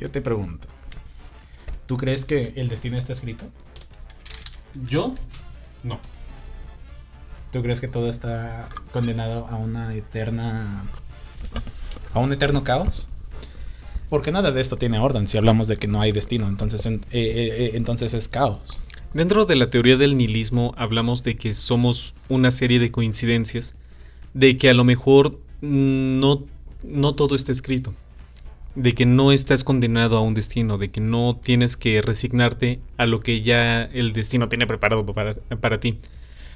Yo te pregunto. ¿Tú crees que el destino está escrito? ¿Yo? No. ¿Tú crees que todo está condenado a una eterna. a un eterno caos? Porque nada de esto tiene orden si hablamos de que no hay destino, entonces, en- eh, eh, eh, entonces es caos. Dentro de la teoría del nihilismo hablamos de que somos una serie de coincidencias, de que a lo mejor mm, no, no todo está escrito, de que no estás condenado a un destino, de que no tienes que resignarte a lo que ya el destino tiene preparado para, para ti,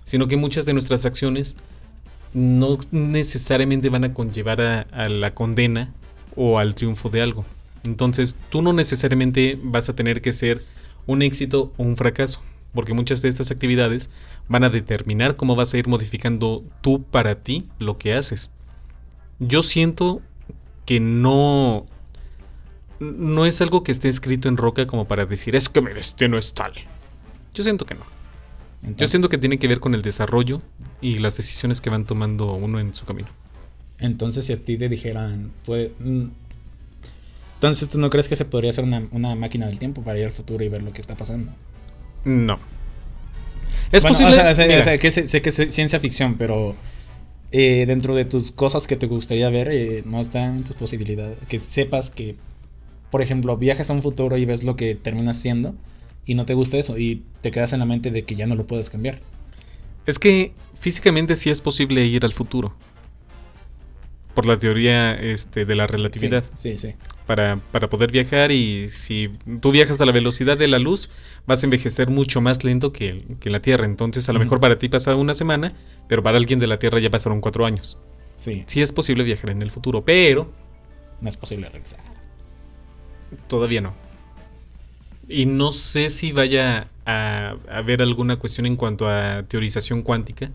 sino que muchas de nuestras acciones no necesariamente van a conllevar a, a la condena o al triunfo de algo. Entonces tú no necesariamente vas a tener que ser un éxito o un fracaso, porque muchas de estas actividades van a determinar cómo vas a ir modificando tú para ti lo que haces. Yo siento que no no es algo que esté escrito en roca como para decir es que mi destino es tal. Yo siento que no. Yo siento que tiene que ver con el desarrollo y las decisiones que van tomando uno en su camino. Entonces, si a ti te dijeran, pues. mm, Entonces, ¿tú no crees que se podría hacer una, una máquina del tiempo para ir al futuro y ver lo que está pasando? No. Es Bueno, posible. O sea, que, sé, sé que es ciencia ficción, pero. eh, dentro de tus cosas que te gustaría ver, eh, no están en tus posibilidades. Que sepas que, por ejemplo, viajas a un futuro y ves lo que terminas siendo y no te gusta eso y te quedas en la mente de que ya no lo puedes cambiar. Es que físicamente sí es posible ir al futuro. Por la teoría este, de la relatividad. Sí, sí. sí. Para, para poder viajar y si tú viajas a la velocidad de la luz, vas a envejecer mucho más lento que, que la Tierra. Entonces a lo mejor para ti pasa una semana, pero para alguien de la Tierra ya pasaron cuatro años. Sí, Sí es posible viajar en el futuro, pero no es posible regresar. Todavía no. Y no sé si vaya a haber alguna cuestión en cuanto a teorización cuántica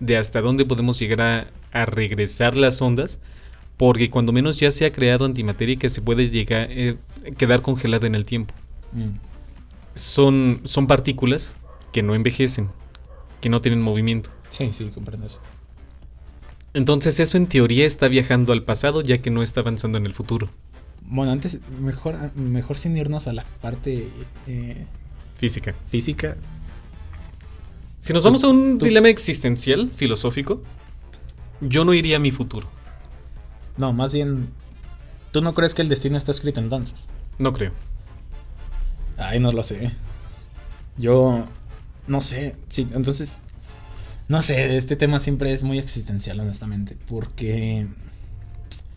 de hasta dónde podemos llegar a, a regresar las ondas, porque cuando menos ya se ha creado antimateria que se puede llegar eh, quedar congelada en el tiempo. Mm. Son, son partículas que no envejecen, que no tienen movimiento. Sí, sí, comprendo eso. Entonces eso en teoría está viajando al pasado ya que no está avanzando en el futuro. Bueno, antes, mejor, mejor sin irnos a la parte eh, Física. física. Si nos vamos a un tú- dilema existencial, filosófico, yo no iría a mi futuro. No, más bien, ¿tú no crees que el destino está escrito entonces? No creo. Ay, no lo sé. Yo no sé. Sí, entonces, no sé, este tema siempre es muy existencial, honestamente, porque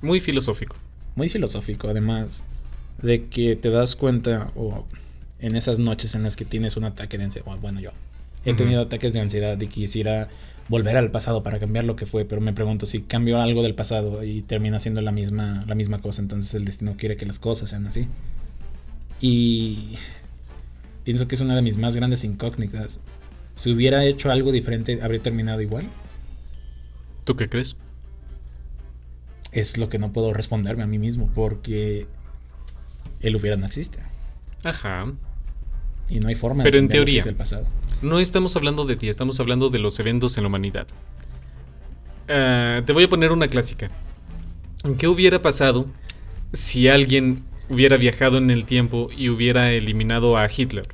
Muy filosófico. Muy filosófico, además de que te das cuenta o en esas noches en las que tienes un ataque de ansiedad, bueno, yo he tenido ataques de ansiedad y quisiera volver al pasado para cambiar lo que fue, pero me pregunto si cambio algo del pasado y termina siendo la misma la misma cosa, entonces el destino quiere que las cosas sean así. Y pienso que es una de mis más grandes incógnitas. Si hubiera hecho algo diferente, habría terminado igual. ¿Tú qué crees? Es lo que no puedo responderme a mí mismo porque el hubiera no existe. Ajá. Y no hay forma Pero en lo que teoría. el pasado. No estamos hablando de ti, estamos hablando de los eventos en la humanidad. Ah, te voy a poner una clásica. ¿Qué hubiera pasado si alguien hubiera viajado en el tiempo y hubiera eliminado a Hitler?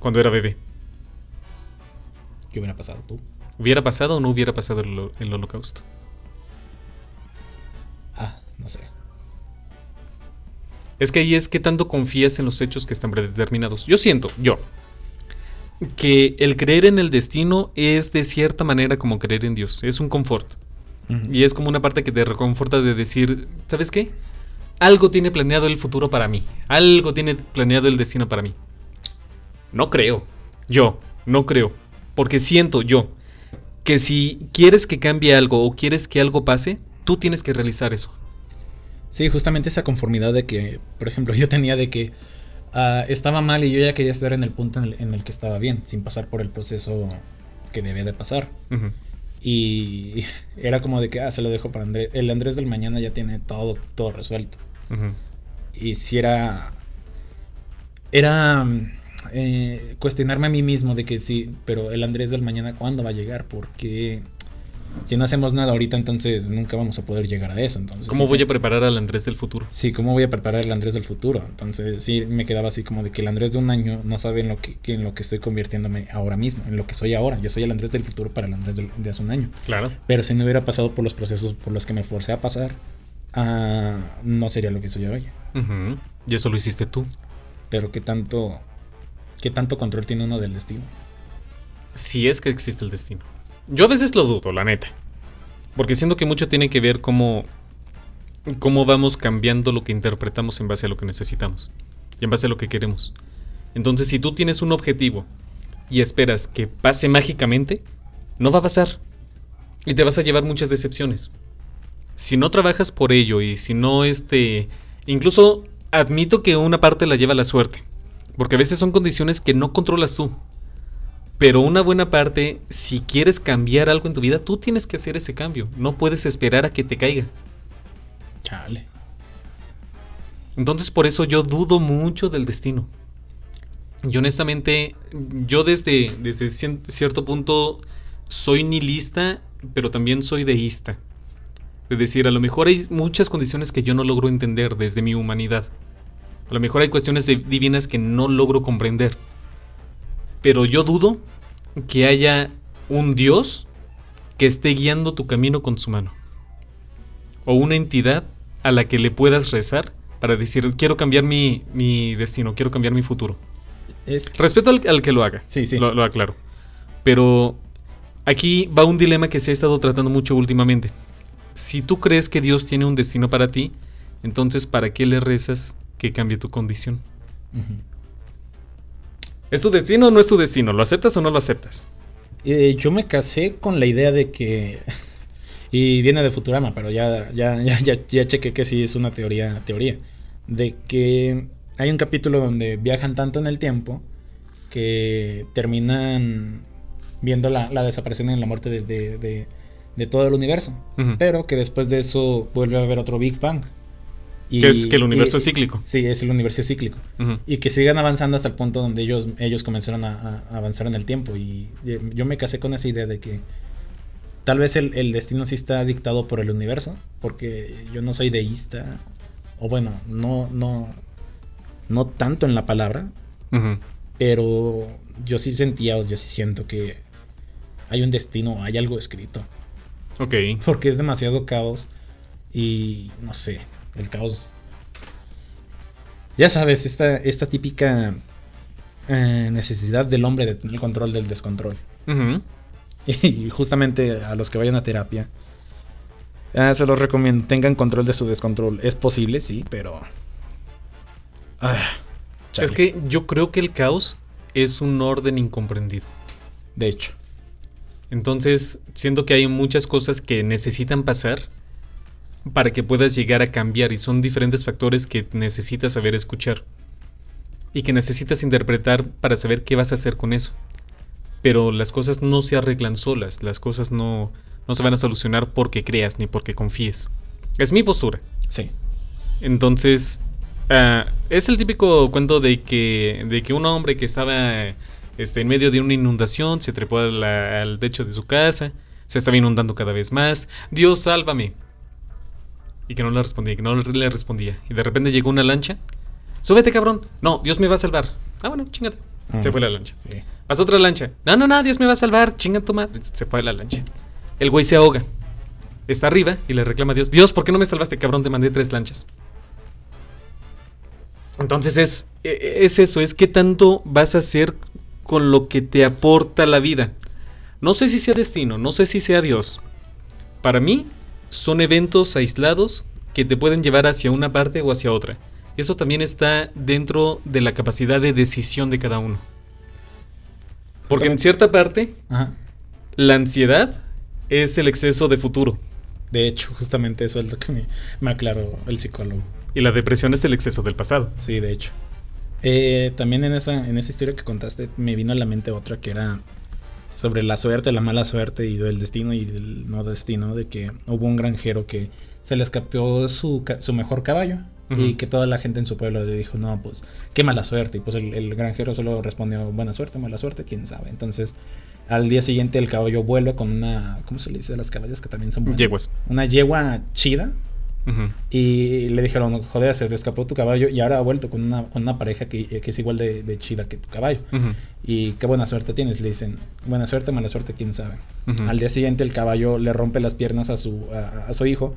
Cuando era bebé. ¿Qué hubiera pasado tú? ¿Hubiera pasado o no hubiera pasado el holocausto? No sé. Es que ahí es que tanto confías en los hechos que están predeterminados. Yo siento, yo, que el creer en el destino es de cierta manera como creer en Dios. Es un confort. Y es como una parte que te reconforta de decir, ¿sabes qué? Algo tiene planeado el futuro para mí. Algo tiene planeado el destino para mí. No creo. Yo, no creo. Porque siento yo que si quieres que cambie algo o quieres que algo pase, tú tienes que realizar eso. Sí, justamente esa conformidad de que, por ejemplo, yo tenía de que ah, estaba mal y yo ya quería estar en el punto en el, en el que estaba bien, sin pasar por el proceso que debía de pasar. Y era como de que, ah, se lo dejo para Andrés. El Andrés del mañana ya tiene todo, todo resuelto. Y si era. Era. eh, cuestionarme a mí mismo de que sí, pero el Andrés del mañana, ¿cuándo va a llegar? Porque si no hacemos nada ahorita, entonces nunca vamos a poder llegar a eso. Entonces, ¿Cómo sí, voy a preparar al Andrés del futuro? Sí, ¿cómo voy a preparar al Andrés del futuro? Entonces sí me quedaba así como de que el Andrés de un año no sabe en lo que, que en lo que estoy convirtiéndome ahora mismo, en lo que soy ahora. Yo soy el Andrés del futuro para el Andrés del- de hace un año. Claro. Pero si no hubiera pasado por los procesos por los que me forcé a pasar, ah, no sería lo que soy hoy. Ujú. Y eso lo hiciste tú. Pero qué tanto, qué tanto control tiene uno del destino. Si es que existe el destino. Yo a veces lo dudo, la neta. Porque siento que mucho tiene que ver cómo, cómo vamos cambiando lo que interpretamos en base a lo que necesitamos. Y en base a lo que queremos. Entonces, si tú tienes un objetivo y esperas que pase mágicamente, no va a pasar. Y te vas a llevar muchas decepciones. Si no trabajas por ello y si no este... Incluso admito que una parte la lleva la suerte. Porque a veces son condiciones que no controlas tú. Pero una buena parte, si quieres cambiar algo en tu vida, tú tienes que hacer ese cambio. No puedes esperar a que te caiga. Chale. Entonces por eso yo dudo mucho del destino. Y honestamente, yo desde, desde cierto punto soy nihilista, pero también soy deísta. Es decir, a lo mejor hay muchas condiciones que yo no logro entender desde mi humanidad. A lo mejor hay cuestiones divinas que no logro comprender. Pero yo dudo que haya un Dios que esté guiando tu camino con su mano. O una entidad a la que le puedas rezar para decir, quiero cambiar mi, mi destino, quiero cambiar mi futuro. Es Respeto al, al que lo haga. Sí, sí. Lo, lo aclaro. Pero aquí va un dilema que se ha estado tratando mucho últimamente. Si tú crees que Dios tiene un destino para ti, entonces ¿para qué le rezas que cambie tu condición? ¿Es tu destino o no es tu destino? ¿Lo aceptas o no lo aceptas? Eh, yo me casé con la idea de que. Y viene de Futurama, pero ya, ya, ya, ya, ya chequé que sí es una teoría, teoría. De que hay un capítulo donde viajan tanto en el tiempo que terminan viendo la, la desaparición y la muerte de, de- de- de todo el universo. Pero que después de eso vuelve a haber otro Big Bang. Y- que es que el universo y- es cíclico. Sí, es el universo cíclico. Ujú. Y que sigan avanzando hasta el punto donde ellos, ellos comenzaron a, avanzar en el tiempo. Y eh, yo me casé con esa idea de que tal vez el, el destino sí está dictado por el universo. Porque yo no soy deísta. O bueno, no, no, no tanto en la palabra. Pero yo sí sentía, o yo sí siento que hay un destino, hay algo escrito. Ok. Porque es demasiado caos. Y no sé, el caos. Ya sabes, esta, esta típica eh, necesidad del hombre de tener el control del descontrol. Y justamente a los que vayan a terapia, ah, se los recomiendo. Tengan control de su descontrol. Es posible, sí, pero. Ah. Es que yo creo que el caos es un orden incomprendido. De hecho, Entonces, siento que hay muchas cosas que necesitan pasar para que puedas llegar a cambiar y son diferentes factores que necesitas saber escuchar y que necesitas interpretar para saber qué vas a hacer con eso. Pero las cosas no se arreglan solas, las cosas no, no se van a solucionar porque creas ni porque confíes. Es mi postura. sí. Entonces, ah, es el típico cuento de que, de que un hombre que estaba este, en medio de una inundación se trepó la- al techo de su casa, se estaba inundando cada vez más. Dios, sálvame. Y que no le respondía, que no le respondía. Y de repente llegó una lancha. Súbete, cabrón. No, Dios me va a salvar. Ah, bueno, chingate. Se Ah, fue la lancha. Sí. Pasó otra lancha. No, no, no, Dios me va a salvar. Chinga tu madre. Se fue la lancha. El güey se ahoga. Está arriba y le reclama a Dios. Dios, ¿por qué no me salvaste, cabrón? Te mandé tres lanchas. Entonces es, e- es eso, es qué tanto vas a hacer con lo que te aporta la vida. No sé si sea destino, no sé si sea Dios. Para mí son eventos aislados que te pueden llevar hacia una parte o hacia otra. Eso también está dentro de la capacidad de decisión de cada uno. Porque en cierta parte, Ajá. la ansiedad es el exceso de futuro De hecho, justamente eso es lo que me, me aclaró el psicólogo. y la depresión es el exceso del pasado. Sí, de hecho. Eh, también en esa, en esa historia que contaste me vino a la mente otra que era sobre la suerte, la mala suerte y del destino y del no destino, de que hubo un granjero que se le escapó su, su mejor caballo Y que toda la gente en su pueblo le dijo, no, pues qué mala suerte. Y pues el, el, granjero solo respondió, buena suerte, mala suerte, quién sabe. Entonces al día siguiente el caballo vuelve con una, ¿cómo se le dice a las caballas que también son buenas? Yeguas. Una yegua chida, y le dijeron, joder, se escapó tu caballo y ahora ha vuelto con una, con una pareja que, que, es igual de, chida que tu caballo. Y qué buena suerte tienes. Le dicen, buena suerte, mala suerte, quién sabe. Al día siguiente el caballo le rompe las piernas a su, a, su hijo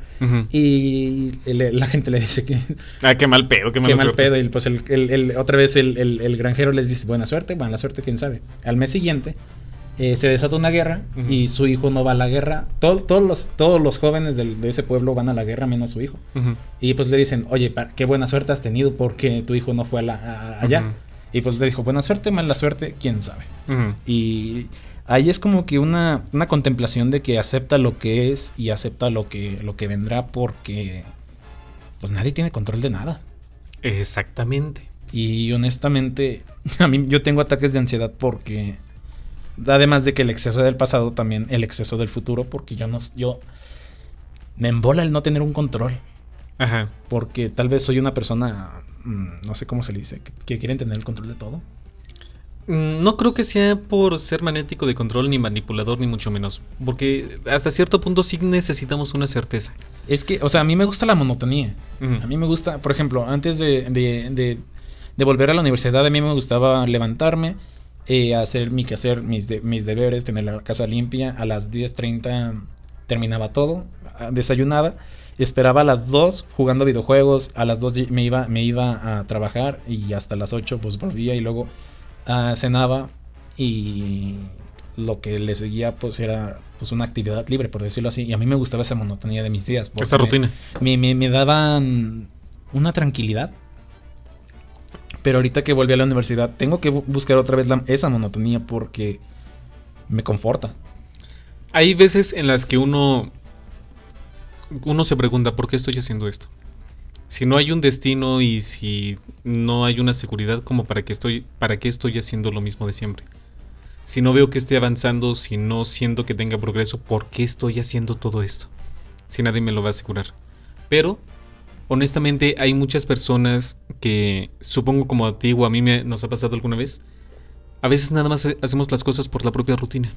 y la gente le dice que... Ah, qué mal pedo, qué, qué mal pedo. Y pues el, otra vez el, el granjero les dice, buena suerte, mala suerte, quién sabe. Al mes siguiente eh, se desata una guerra y su hijo no va a la guerra. todos, los, todos los jóvenes de ese pueblo van a la guerra menos su hijo. Y pues le dicen, oye, qué buena suerte has tenido porque tu hijo no fue a la, allá. Y pues le dijo, buena suerte, mala suerte, quién sabe. Y ahí es como que una, una, contemplación de que acepta lo que es y acepta lo que, lo que vendrá porque pues nadie tiene control de nada. Exactamente. Y honestamente, a mí yo tengo ataques de ansiedad porque Además de que el exceso del pasado, también el exceso del futuro, porque yo no. Yo. Me embola el no tener un control. Ajá. Porque tal vez soy una persona. Mm, no sé cómo se le dice. Que, quieren tener el control de todo. Mm, no creo que sea por ser magnético de control, ni manipulador, ni mucho menos. Porque hasta cierto punto sí necesitamos una certeza. Es que, o sea, a mí me gusta la monotonía. A mí me gusta, por ejemplo, antes de, de, de volver a la universidad, a mí me gustaba levantarme, eh, hacer mi quehacer, mis, mis deberes, tener la casa limpia. A las 10.30 terminaba todo, ah, desayunaba, esperaba a las 2 jugando videojuegos, a las 2 me iba, me iba a trabajar y hasta las 8 pues volvía y luego uh, cenaba y lo que le seguía pues era pues una actividad libre por decirlo así y a mí me gustaba esa monotonía de mis días. Esa rutina. Me, me, me daban una tranquilidad pero ahorita que volví a la universidad, tengo que buscar otra vez esa monotonía porque me conforta. Hay veces en las que uno, uno se pregunta, ¿por qué estoy haciendo esto? Si no hay un destino y si no hay una seguridad, como para qué estoy, para qué estoy haciendo lo mismo de siempre. Si no veo que esté avanzando, si no siento que tenga progreso, ¿por qué estoy haciendo todo esto? Si nadie me lo va a asegurar. Pero honestamente hay muchas personas que, supongo como a ti o a mí me, nos ha pasado alguna vez, a veces nada más hacemos las cosas por la propia rutina.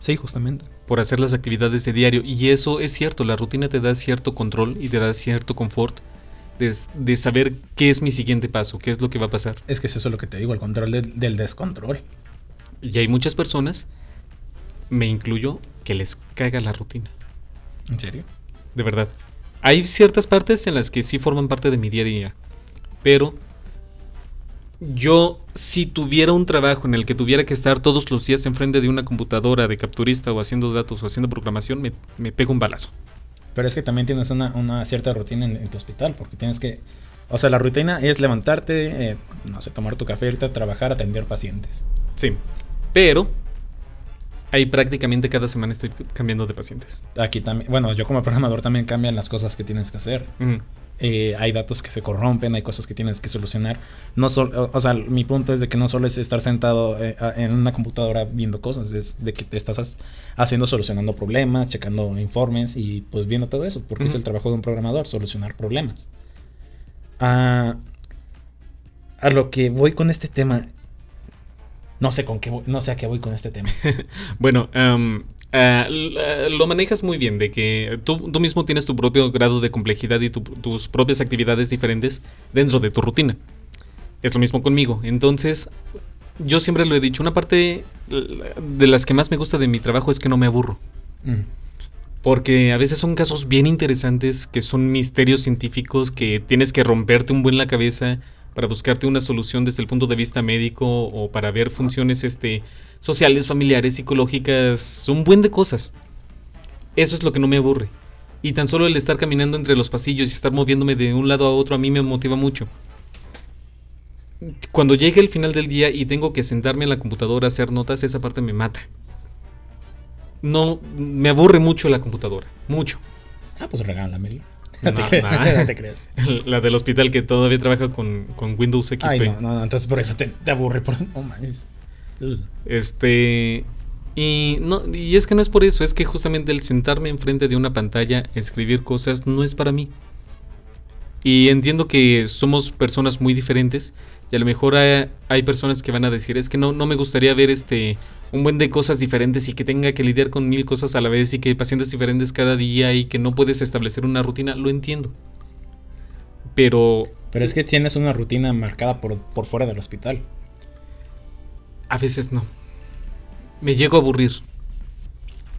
Sí, justamente. Por hacer las actividades de diario. Y eso es cierto, la rutina te da cierto control y te da cierto confort de, saber qué es mi siguiente paso, qué es lo que va a pasar. Es que es eso lo que te digo, el control del descontrol. Y hay muchas personas, me incluyo, que les caga la rutina. ¿En serio? De verdad. Hay ciertas partes en las que sí forman parte de mi día a día. Pero yo, si tuviera un trabajo en el que tuviera que estar todos los días enfrente de una computadora de capturista o haciendo datos o haciendo programación, me, me pego un balazo. Pero es que también tienes una, cierta rutina en, tu hospital, porque tienes que... O sea, la rutina es levantarte, eh, no sé, tomar tu café, irte a trabajar, atender pacientes. Sí, pero ahí prácticamente cada semana estoy cambiando de pacientes. Aquí también, bueno, yo como programador también cambian las cosas que tienes que hacer. Eh, hay datos que se corrompen, hay cosas que tienes que solucionar. No solo, o sea, mi punto es de que no solo es estar sentado eh, en una computadora viendo cosas, es de que te estás haciendo solucionando problemas, checando informes y pues viendo todo eso, porque es el trabajo de un programador, solucionar problemas. Ah, a lo que voy con este tema no sé con qué no sé a qué voy con este tema. bueno, ah, lo manejas muy bien, de que tú, mismo tienes tu propio grado de complejidad y tus propias actividades diferentes dentro de tu rutina. Es lo mismo conmigo. Entonces, yo siempre lo he dicho, una parte de las que más me gusta de mi trabajo es que no me aburro. Mm. Porque a veces son casos bien interesantes que son misterios científicos que tienes que romperte un buen la cabeza para buscarte una solución desde el punto de vista médico o para ver funciones este, sociales, familiares, psicológicas, un buen de cosas. Eso es lo que no me aburre. Y tan solo el estar caminando entre los pasillos y estar moviéndome de un lado a otro a mí me motiva mucho. Cuando llegue el final del día y tengo que sentarme en la computadora a hacer notas, esa parte me mata. No, me aburre mucho la computadora, mucho. Ah, pues regálamela. No, te creas. La del hospital que todavía trabaja con, Windows XP. Ay, no, no, entonces por eso te, aburre. Por... Este. Y, no, y es que no es por eso, es que justamente el sentarme enfrente de una pantalla, escribir cosas, no es para mí. Y entiendo que somos personas muy diferentes y a lo mejor hay, hay personas que van a decir, es que no, no me gustaría ver este un buen de cosas diferentes y que tenga que lidiar con mil cosas a la vez y que pacientes diferentes cada día y que no puedes establecer una rutina, lo entiendo. Pero... Pero es que tienes una rutina marcada por, por fuera del hospital. A veces no. Me llego a aburrir.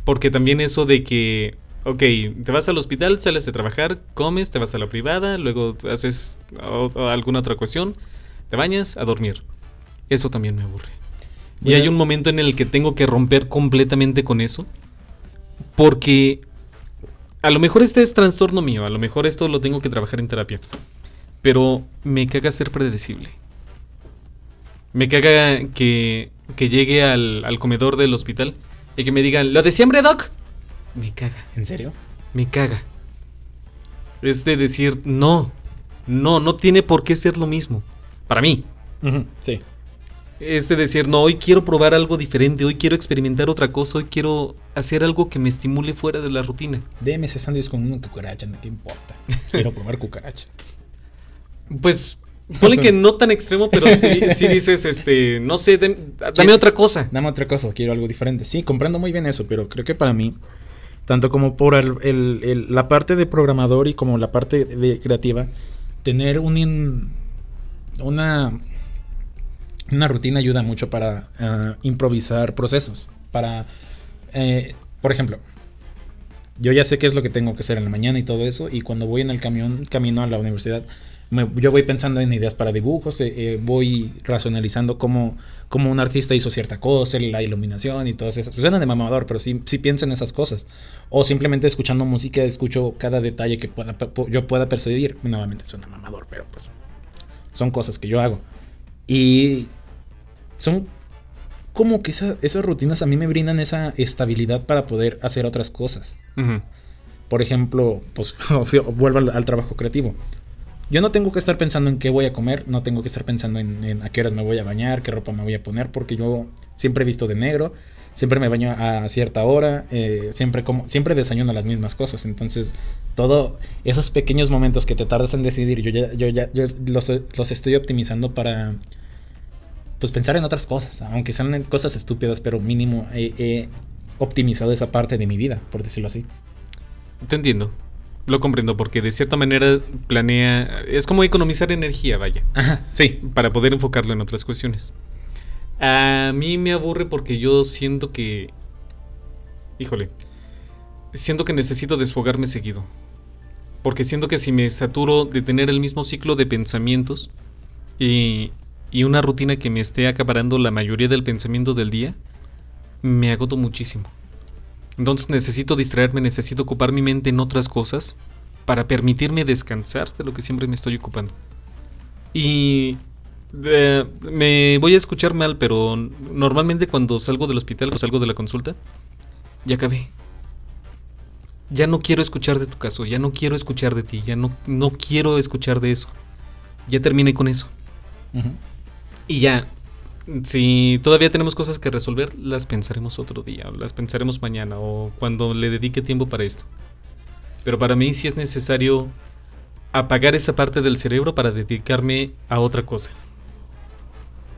Porque también eso de que, ok, te vas al hospital, sales de trabajar, comes, te vas a la privada, luego haces alguna otra cuestión, te bañas, a dormir. Eso también me aburre. Y hay un momento en el que tengo que romper completamente con eso. Porque a lo mejor este es trastorno mío, a lo mejor esto lo tengo que trabajar en terapia. Pero me caga ser predecible. Me caga que, que llegue al, al comedor del hospital y que me digan, ¿lo de siempre, Doc? Me caga. ¿En serio? Me caga. Es de decir, no, no, no tiene por qué ser lo mismo. Para mí. sí. Es de decir, no, hoy quiero probar algo diferente, hoy quiero experimentar otra cosa, hoy quiero hacer algo que me estimule fuera de la rutina. Deme ese sándwich con una cucaracha, no te importa. Quiero probar cucaracha. Pues Ponle que no tan extremo, pero sí, dices, este, no sé, dame otra cosa. Dame otra cosa, quiero algo diferente. Sí, comprendo muy bien eso, pero creo que para mí, tanto como por el, la parte de programador y como la parte de creativa, tener un una, una rutina ayuda mucho para ah, improvisar procesos. Para, eh, por ejemplo, yo ya sé qué es lo que tengo que hacer en la mañana y todo eso, y cuando voy en el camión, camino a la universidad, yo voy pensando en ideas para dibujos, eh, eh, voy racionalizando cómo, cómo, un artista hizo cierta cosa, la iluminación y todo eso. Suena de mamador, pero sí, sí pienso en esas cosas. O simplemente escuchando música, escucho cada detalle que pueda, yo pueda percibir. Nuevamente suena mamador, pero pues son cosas que yo hago. Y son como que esas rutinas a mí me brindan esa estabilidad para poder hacer otras cosas. Por ejemplo, pues vuelvo al trabajo creativo yo no tengo que estar pensando en qué voy a comer, no tengo que estar pensando en, a qué horas me voy a bañar, qué ropa me voy a poner, porque yo siempre he visto de negro, siempre me baño a cierta hora, eh, siempre como, siempre desayuno las mismas cosas. Entonces, todos esos pequeños momentos que te tardas en decidir, yo ya, yo ya los, los, estoy optimizando para pues pensar en otras cosas, aunque sean cosas estúpidas, pero mínimo he optimizado esa parte de mi vida, por decirlo así. Te entiendo. Lo comprendo porque de cierta manera planea... Es como economizar energía, vaya. Ajá, sí. Para poder enfocarlo en otras cuestiones. A mí me aburre porque yo siento que... Híjole. Siento que necesito desfogarme seguido. Porque siento que si me saturo de tener el mismo ciclo de pensamientos y, y una rutina que me esté acaparando la mayoría del pensamiento del día, me agoto muchísimo. Entonces necesito distraerme, necesito ocupar mi mente en otras cosas para permitirme descansar de lo que siempre me estoy ocupando. Y eh, me voy a escuchar mal, pero normalmente cuando salgo del hospital o salgo de la consulta, ya acabé. Ya no quiero escuchar de tu caso, ya no quiero escuchar de ti, ya no, no quiero escuchar de eso. Ya terminé con eso. Y ya, si todavía tenemos cosas que resolver, las pensaremos otro día, las pensaremos mañana, o cuando le dedique tiempo para esto. Pero para mí sí es necesario apagar esa parte del cerebro para dedicarme a otra cosa.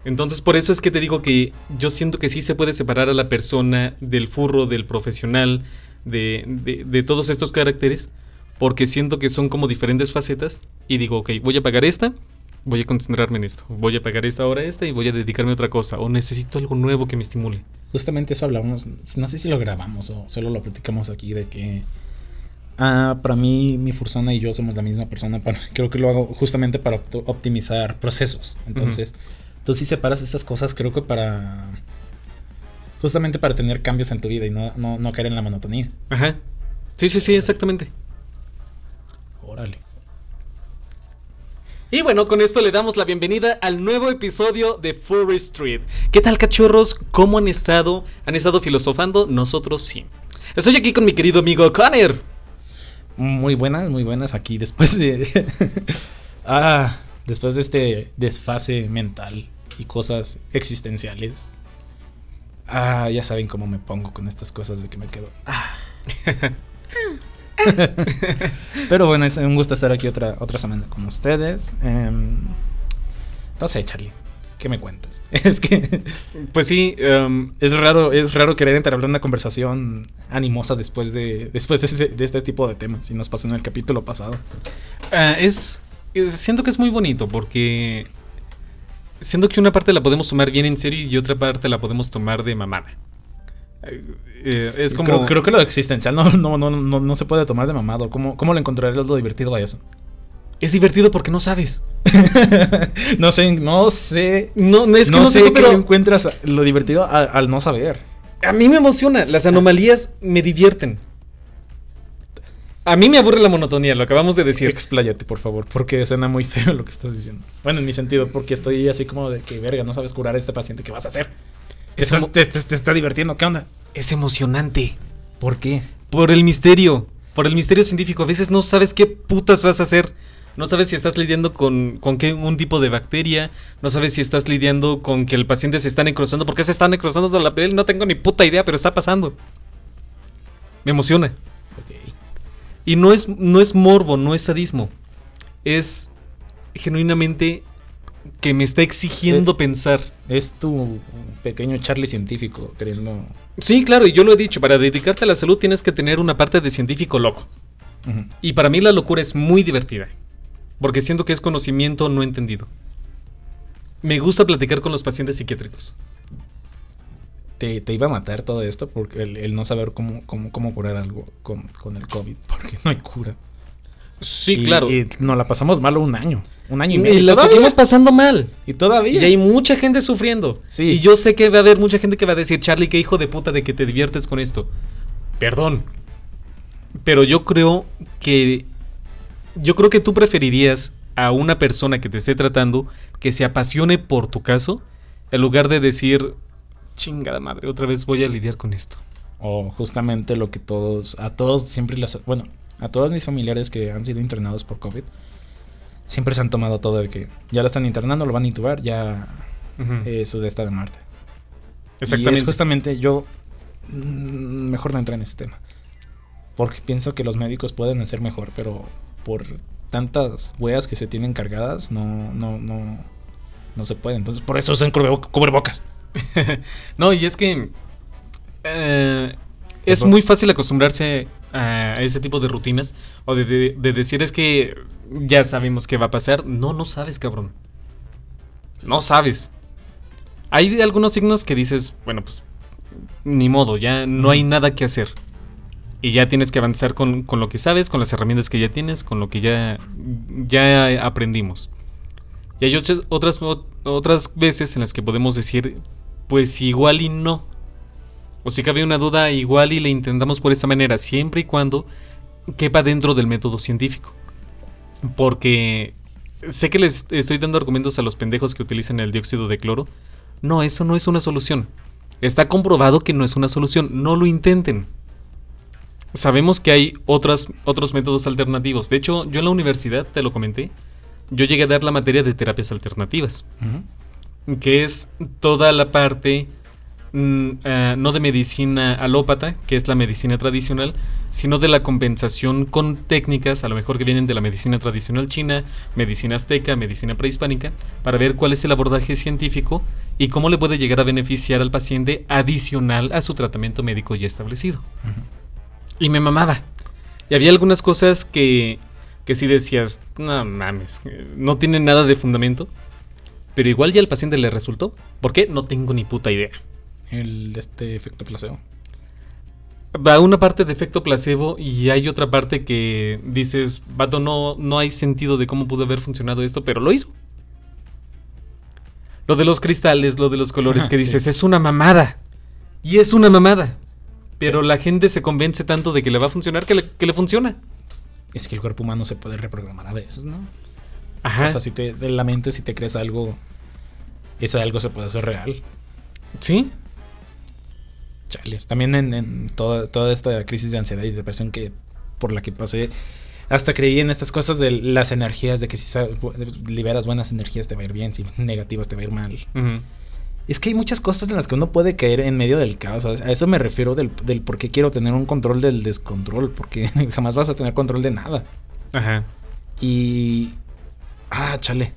Entonces por eso es que te digo que yo siento que sí se puede separar a la persona del furro, del profesional, de, de, de todos estos caracteres, porque siento que son como diferentes facetas y digo, ok, voy a apagar esta, voy a concentrarme en esto, voy a pagar esta hora esta y voy a dedicarme a otra cosa, o necesito algo nuevo que me estimule. Justamente eso hablamos, no sé si lo grabamos o solo lo platicamos aquí, de que ah, para mí mi fursona y yo somos la misma persona, creo que lo hago justamente para optimizar procesos, entonces, tú si separas esas cosas, creo que para... Justamente para tener cambios en tu vida y no, no, no caer en la monotonía. Ajá. Sí, sí, sí, exactamente. Órale. Y bueno, con esto le damos la bienvenida al nuevo episodio de Furry Street. ¿Qué tal, cachorros? ¿Cómo han estado? ¿Han estado filosofando? Nosotros sí. Estoy aquí con mi querido amigo Connor. Muy buenas, muy buenas aquí después de... ah, después de este desfase mental y cosas existenciales. Ah, ya saben cómo me pongo con estas cosas de que me quedo... Ah. Pero bueno, es un gusto estar aquí otra, otra semana con ustedes. Em, no sé, Charlie. ¿Qué me cuentas? Es que. Pues sí, em, es raro, es raro querer entablar una conversación animosa después de. Después de, este tipo de temas. Y nos pasó en el capítulo pasado. Ah, es. Siento que es muy bonito porque. Siento que una parte la podemos tomar bien en serio y otra parte la podemos tomar de mamada. Eh, es como... Creo, que lo existencial no, no, no, no, se puede tomar de mamado. ¿Cómo, cómo le encontrarías lo divertido a eso? Es divertido porque no sabes. no sé, no sé. No, es que no, sé, pero encuentras lo divertido al, no saber. A mí me emociona. Las anomalías me divierten. A mí me aburre la monotonía, lo acabamos de decir. Expláyate, por favor, porque suena muy feo lo que estás diciendo. Bueno, en mi sentido, porque estoy así como de que, verga, no sabes curar a este paciente, ¿qué vas a hacer? Te, te, está divirtiendo, ¿qué onda? Es emocionante. ¿Por qué? Por el misterio, por el misterio científico. A veces no sabes qué putas vas a hacer. No sabes si estás lidiando con, con qué, un tipo de bacteria. No sabes si estás lidiando con que el paciente se está necrosando. ¿Por qué se está necrosando toda la piel? No tengo ni puta idea, pero está pasando. Me emociona. Y no es, no es morbo, no es sadismo. Es genuinamente que me está exigiendo eh, pensar. Es tu pequeño Charlie científico, queriendo. Sí, claro, y yo lo he dicho, para dedicarte a la salud tienes que tener una parte de científico loco. Y para mí la locura es muy divertida, porque siento que es conocimiento no entendido. Me gusta platicar con los pacientes psiquiátricos. Te, iba a matar todo esto porque el, no saber cómo, cómo, cómo curar algo con, con el COVID, porque no hay cura. Sí, claro. Y nos la pasamos mal un año. Un año y medio. Y la seguimos pasando mal. Y todavía. Y hay mucha gente sufriendo. Sí. Y yo sé que va a haber mucha gente que va a decir, Charlie, qué hijo de puta de que te diviertes con esto. Perdón. Pero yo creo que. Yo creo que tú preferirías a una persona que te esté tratando que se apasione por tu caso, en lugar de decir, chingada madre, otra vez voy a lidiar con esto. O justamente lo que todos, a todos siempre las, bueno, a todos mis familiares que han sido internados por COVID, siempre se han tomado todo de que ya lo están internando, lo van a intubar, ya eh, su de está de muerte. Exactamente. Y es justamente yo mm, mejor no entrar en ese tema. Porque pienso que los médicos pueden hacer mejor, pero por tantas weas que se tienen cargadas, no, no, no, no se puede. Entonces, por eso usan cubrebocas. no, y es que eh, es muy fácil acostumbrarse a ese tipo de rutinas o de, decir es que ya sabemos qué va a pasar. No, no sabes, cabrón. No sabes. Hay algunos signos que dices, bueno, pues ni modo, ya no hay nada que hacer. Y ya tienes que avanzar con, con, lo que sabes, con las herramientas que ya tienes, con lo que ya, ya aprendimos. Y hay otras, otras veces en las que podemos decir, pues igual y no. O si cabe una duda, igual y le intentamos por esta manera, siempre y cuando quepa dentro del método científico. Porque sé que les estoy dando argumentos a los pendejos que utilizan el dióxido de cloro. No, eso no es una solución. Está comprobado que no es una solución. No lo intenten. Sabemos que hay otras, otros métodos alternativos. De hecho, yo en la universidad, te lo comenté, yo llegué a dar la materia de terapias alternativas. Que es toda la parte Mm, eh, no de medicina alópata, que es la medicina tradicional, sino de la compensación con técnicas, a lo mejor que vienen de la medicina tradicional china, medicina azteca, medicina prehispánica, para ver cuál es el abordaje científico y cómo le puede llegar a beneficiar al paciente adicional a su tratamiento médico ya establecido. Y me mamaba. Y había algunas cosas que, que si decías, no mames, no tienen nada de fundamento, pero igual ya al paciente le resultó. ¿Por qué? No tengo ni puta idea el este efecto placebo. Va una parte de efecto placebo y hay otra parte que dices, vato, no, no hay sentido de cómo pudo haber funcionado esto, pero lo hizo. Lo de los cristales, lo de los colores, que dices, es una mamada. Y es una mamada. Pero la gente se convence tanto de que le va a funcionar que le, que le funciona. Es que el cuerpo humano se puede reprogramar a veces, ¿no? Ajá. O sea, si te, de la mente, si te crees algo, ese algo se puede hacer real. Sí. También en, toda, toda esta crisis de ansiedad y depresión que por la que pasé, hasta creí en estas cosas de las energías, de que si liberas buenas energías te va a ir bien, si negativas te va a ir mal. Es que hay muchas cosas en las que uno puede caer en medio del caos. A eso me refiero del, del por qué quiero tener un control del descontrol. Porque jamás vas a tener control de nada. Ajá. Y. Ah, chale.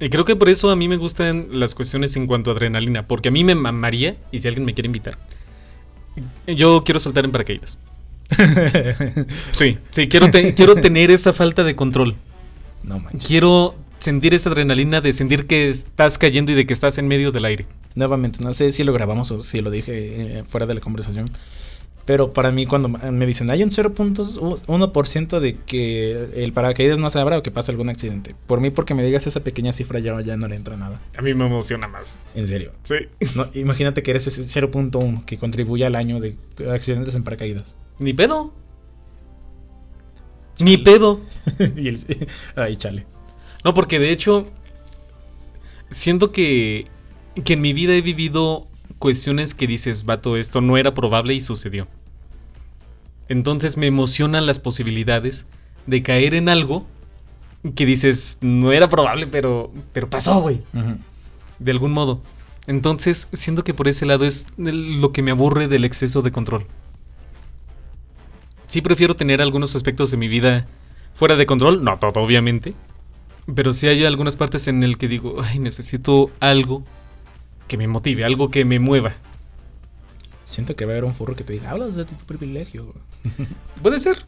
Y creo que por eso a mí me gustan las cuestiones en cuanto a adrenalina. Porque a mí me mamaría, y si alguien me quiere invitar, yo quiero saltar en paracaídas. sí, sí, quiero, te- quiero tener esa falta de control. No manches. Quiero sentir esa adrenalina de sentir que estás cayendo y de que estás en medio del aire. Nuevamente, no sé si lo grabamos o si lo dije eh, fuera de la conversación. Pero para mí, cuando me dicen hay un 0.1% de que el paracaídas no se abra o que pase algún accidente. Por mí, porque me digas esa pequeña cifra, ya, ya no le entra nada. A mí me emociona más. En serio. Sí. No, imagínate que eres ese 0.1 que contribuye al año de accidentes en paracaídas. Ni pedo. Ni pedo. y el, ay, chale. No, porque de hecho, siento que, que en mi vida he vivido cuestiones que dices, vato, esto no era probable y sucedió. Entonces me emocionan las posibilidades de caer en algo que dices, no era probable, pero, pero pasó, güey. De algún modo. Entonces, siento que por ese lado es lo que me aburre del exceso de control. Sí prefiero tener algunos aspectos de mi vida fuera de control, no todo obviamente, pero sí hay algunas partes en el que digo, ay, necesito algo que me motive, algo que me mueva. Siento que va a haber un furro que te diga, hablas de tu privilegio. Puede ser.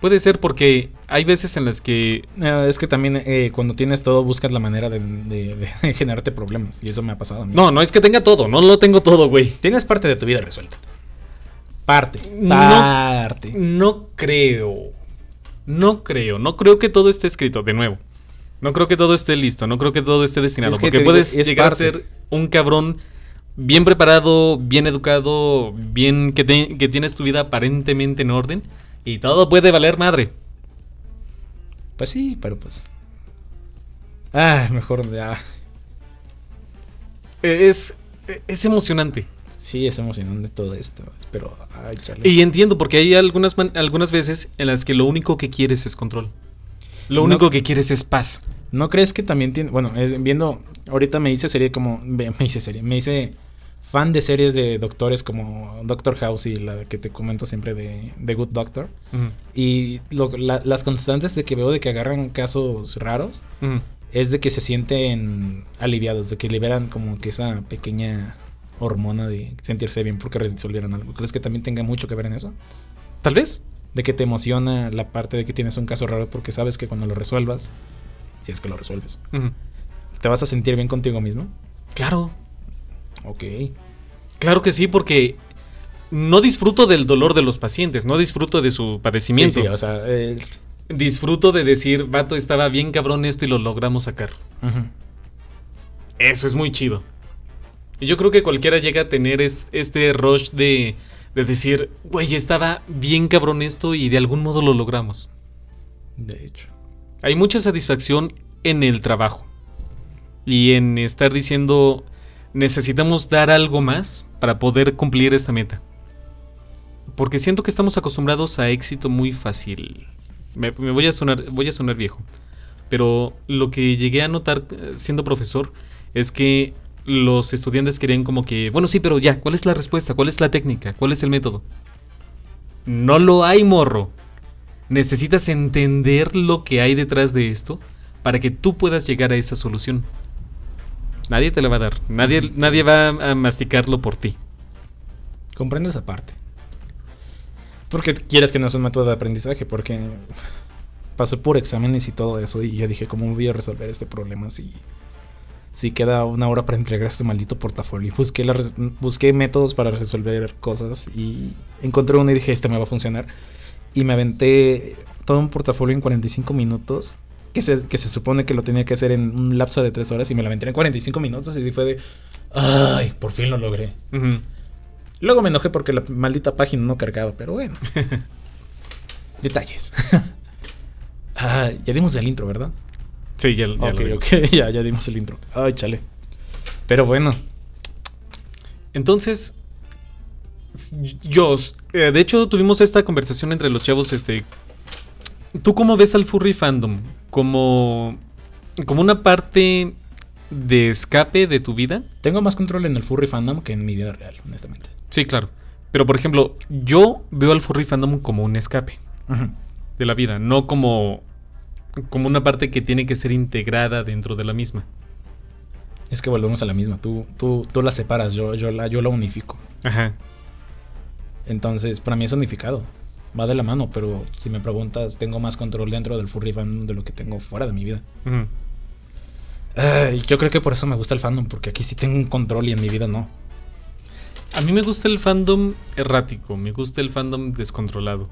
Puede ser porque hay veces en las que No, es que también eh, cuando tienes todo buscas la manera de, de- de generarte problemas. Y eso me ha pasado a mí. no, no es que tenga todo, no lo tengo todo, güey. Tienes parte de tu vida resuelta. Parte. Parte. No creo. No creo. No creo que todo esté escrito, de nuevo. No creo que todo esté listo. No creo que todo esté destinado. Es que porque digo, puedes es llegar parte. a ser un cabrón bien preparado, bien educado, bien que, te- que tienes tu vida aparentemente en orden. Y todo puede valer madre. Pues sí, pero pues. Ah, mejor ya. Eh, Es, es emocionante. Sí, es emocionante todo esto. Pero, ay. Y entiendo, porque hay algunas, algunas veces en las que lo único que quieres es control. Lo No. único que quieres es paz. ¿No crees que también tiene.? Bueno, eh, viendo. Ahorita me hice serie como. Me hice serie. Me hice fan de series de doctores como Doctor House y la que te comento siempre de The Good Doctor. Y lo- la- las constantes de que veo de que agarran casos raros es de que se sienten aliviados, de que liberan como que esa pequeña hormona de sentirse bien porque resolvieron algo. ¿Crees que también tenga mucho que ver en eso? Tal vez. De que te emociona la parte de que tienes un caso raro porque sabes que cuando lo resuelvas, si es que lo resuelves, te vas a sentir bien contigo mismo. Claro. Ok. Claro que sí, porque no disfruto del dolor de los pacientes, no disfruto de su padecimiento. Sí, sí, o sea, eh, Disfruto de decir, vato, estaba bien cabrón esto y lo logramos sacar. Eso es muy chido. Y yo creo que cualquiera llega a tener es- este rush de, de decir, güey, estaba bien cabrón esto y de algún modo lo logramos. de hecho. Hay mucha satisfacción en el trabajo. Y en estar diciendo, necesitamos dar algo más para poder cumplir esta meta. Porque siento que estamos acostumbrados a éxito muy fácil. Me, voy, a sonar, voy a sonar viejo. Pero lo que llegué a notar eh, siendo profesor es que los estudiantes querían como que, bueno, sí, pero ya, ¿cuál es la respuesta? ¿Cuál es la técnica? ¿Cuál es el método? No lo hay, morro. Necesitas entender lo que hay detrás de esto para que tú puedas llegar a esa solución. Nadie te la va a dar. Nadie, Sí. nadie va a masticarlo por ti. Comprendo esa parte. Porque quieres que no es un método de aprendizaje, porque pasé por exámenes y todo eso y yo dije, ¿cómo voy a resolver este problema si, si queda una hora para entregar este maldito portafolio? Busqué, la busqué métodos para resolver cosas y encontré uno y dije, este me va a funcionar. Y me aventé todo un portafolio en 45 minutos. Que se, que se supone que lo tenía que hacer en un lapso de 3 horas y me lo aventé en 45 minutos y fue de... ¡Ay! Por fin lo logré. Luego me enojé porque la maldita página no cargaba, pero bueno. Detalles. ah, ya dimos el intro, ¿verdad? Sí, ya, ya lo ok, vimos. ok, ya, ya dimos el intro. Ay, chale. Pero bueno, Entonces, yo, eh, de hecho, tuvimos esta conversación entre los chavos, este, ¿tú cómo ves al furry fandom? Como, como una parte de escape de tu vida. Tengo más control en el furry fandom que en mi vida real, honestamente. Sí, claro. Pero por ejemplo, yo veo al furry fandom como un escape de la vida, no como, como una parte que tiene que ser integrada dentro de la misma. Es que volvemos a la misma. Tú, tú, tú la separas, yo, yo, la, yo la unifico. Ajá. Entonces, para mí es unificado. Va de la mano, pero si me preguntas, tengo más control dentro del furry fandom de lo que tengo fuera de mi vida. Yo creo que por eso me gusta el fandom, porque aquí sí tengo un control y en mi vida no. A mí me gusta el fandom errático, me gusta el fandom descontrolado.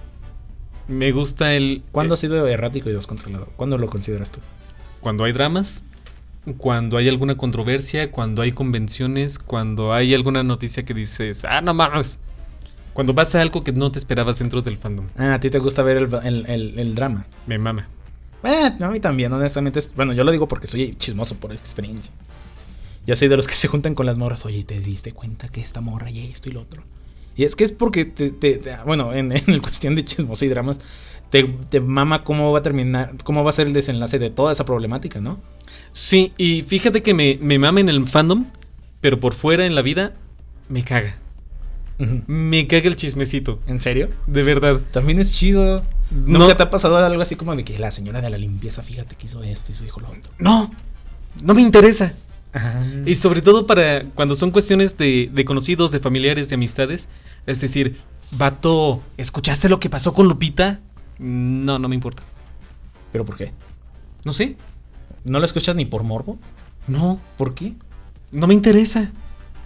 Me gusta el... ¿Cuándo eh, ha sido errático y descontrolado? ¿Cuándo lo consideras tú? cuando hay dramas, cuando hay alguna controversia, cuando hay convenciones, cuando hay alguna noticia que dices, ah, no mames. Cuando pasa algo que no te esperabas dentro del fandom. Ah, a ti te gusta ver el, el- el- el drama. Me mama. Eh, a mí también, honestamente. es- bueno, yo lo digo porque soy chismoso por experiencia. Yo soy de los que se juntan con las morras. Oye, ¿te diste cuenta que esta morra y esto y lo otro? Y es que es porque, te, te- te- bueno, en, en el cuestión de chismoso y dramas, te, te mama cómo va a terminar, cómo va a ser el desenlace de toda esa problemática, ¿no? Sí, y fíjate que me, me mama en el fandom, pero por fuera en la vida me caga. Me caga el chismecito. ¿En serio? De verdad. También es chido. No. ¿Nunca te ha pasado algo así como de que la señora de la limpieza, fíjate que hizo esto y su hijo lo otro? No, no me interesa. Ajá. Y sobre todo para cuando son cuestiones de, de conocidos, de familiares, de amistades. Es decir, vato, ¿escuchaste lo que pasó con Lupita? No, no me importa. ¿Pero por qué? No sé. ¿No lo escuchas ni por morbo? No, ¿Por qué? no me interesa.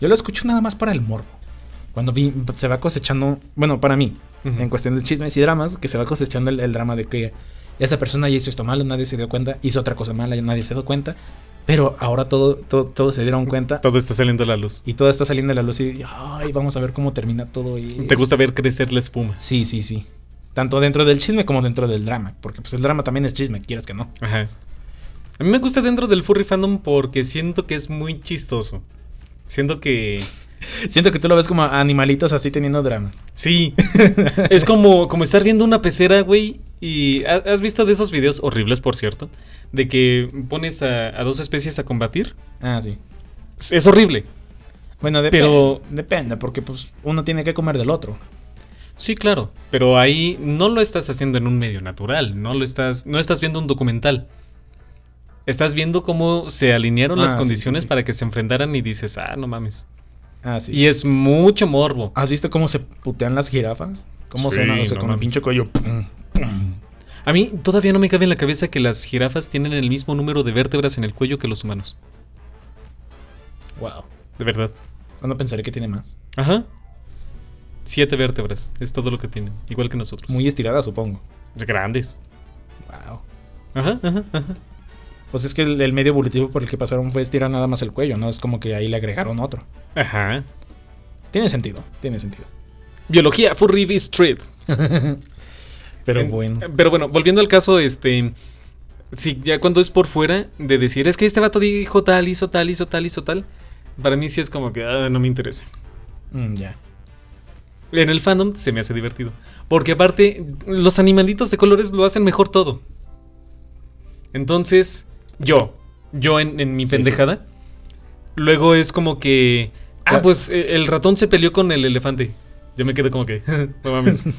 Yo lo escucho nada más para el morbo. Cuando vi- se va cosechando, bueno, para mí, en cuestión de chismes y dramas, que se va cosechando el, el drama de que esta persona ya hizo esto malo, nadie se dio cuenta, hizo otra cosa mala y nadie se dio cuenta, pero ahora todo, todo, todos se dieron cuenta Todo está saliendo a la luz. y todo está saliendo a la luz y, ay, vamos a ver cómo termina todo. Y ¿Te gusta ver crecer la espuma? Sí, sí, sí. Tanto dentro del chisme como dentro del drama, porque pues el drama también es chisme, quieras que no. Ajá. A mí me gusta dentro del furry fandom porque siento que es muy chistoso. Siento que... Siento que tú lo ves como animalitos así teniendo dramas. Sí. es como, como estar viendo una pecera, güey. Y ¿ha- has visto de esos videos horribles, por cierto, de que pones a, a dos especies a combatir. Ah, sí. Es horrible. Bueno, dep- Pero- depende, porque pues uno tiene que comer del otro. Sí, claro. Pero ahí no lo estás haciendo en un medio natural. No lo estás. No estás viendo un documental. Estás viendo cómo se alinearon Ah, las sí, condiciones sí, sí. para que se enfrentaran y dices, ah, no mames. Ah, sí. Y es mucho morbo. ¿Has visto cómo se putean las jirafas? ¿Cómo Sí, suenan? O sea, no con el pinche cuello. pum, pum. A mí todavía no me cabe en la cabeza que las jirafas tienen el mismo número de vértebras en el cuello que los humanos. Wow. De verdad. ¿Cuándo pensaré que tiene más? Ajá. Siete vértebras. Es todo lo que tienen. Igual que nosotros. Muy estirada, supongo. grandes. Wow. Ajá, ajá, ajá. Pues es que el, el medio evolutivo por el que pasaron fue estirar nada más el cuello, ¿no? Es como que ahí le agregaron otro. Ajá. Tiene sentido, tiene sentido. Biología Furry Street. Pero En- bueno. Pero bueno, volviendo al caso, este. Sí, ya cuando es por fuera de decir, es que este vato dijo tal, hizo tal, hizo tal, hizo tal. Para mí sí es como que ah, no me interesa. Mm, ya. En el fandom se me hace divertido. Porque aparte, los animalitos de colores lo hacen mejor todo. Entonces, yo, yo en, en mi Sí, pendejada, luego es como que. Ah, Claro. pues eh, el ratón se peleó con el elefante. Yo me quedo como que. no mames.